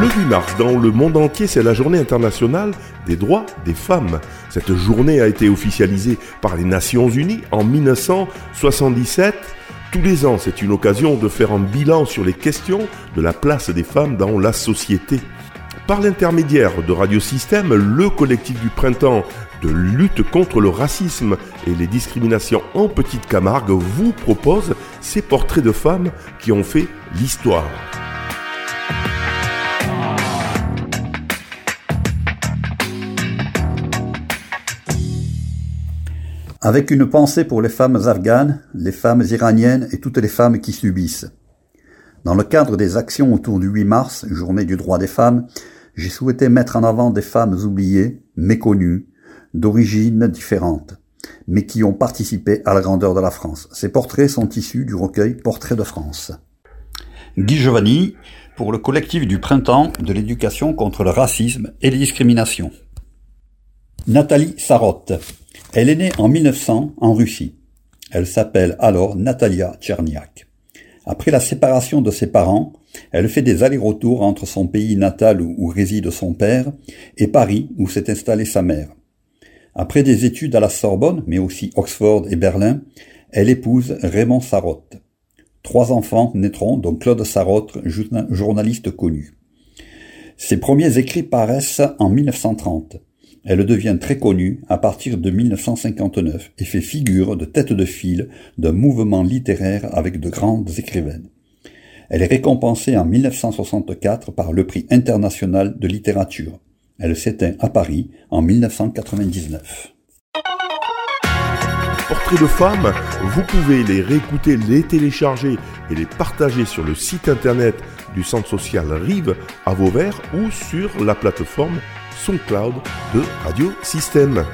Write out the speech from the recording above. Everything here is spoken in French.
Le 8 mars, dans le monde entier, c'est la journée internationale des droits des femmes. Cette journée a été officialisée par les Nations Unies en 1977. Tous les ans, c'est une occasion de faire un bilan sur les questions de la place des femmes dans la société. Par l'intermédiaire de Radio Système, le collectif du printemps de lutte contre le racisme et les discriminations en Petite Camargue vous propose ces portraits de femmes qui ont fait l'histoire. Avec une pensée pour les femmes afghanes, les femmes iraniennes et toutes les femmes qui subissent. Dans le cadre des actions autour du 8 mars, journée du droit des femmes, j'ai souhaité mettre en avant des femmes oubliées, méconnues, d'origines différentes, mais qui ont participé à la grandeur de la France. Ces portraits sont issus du recueil Portraits de France. Guy Giovanni, pour le collectif du printemps de l'éducation contre le racisme et les discriminations. Nathalie Sarotte. Elle est née en 1900 en Russie. Elle s'appelle alors Natalia Tcherniak. Après la séparation de ses parents, elle fait des allers-retours entre son pays natal où, réside son père et Paris où s'est installée sa mère. Après des études à la Sorbonne, mais aussi Oxford et Berlin, elle épouse Raymond Sarotte. Trois enfants naîtront, dont Claude Sarotte, journaliste connu. Ses premiers écrits paraissent en 1930. Elle devient très connue à partir de 1959 et fait figure de tête de file d'un mouvement littéraire avec de grandes écrivaines. Elle est récompensée en 1964 par le prix international de littérature. Elle s'éteint à Paris en 1999. Portraits de femmes, vous pouvez les réécouter, les télécharger et les partager sur le site internet du centre social Rive à Vauvert ou sur la plateforme SoundCloud de Radio Système.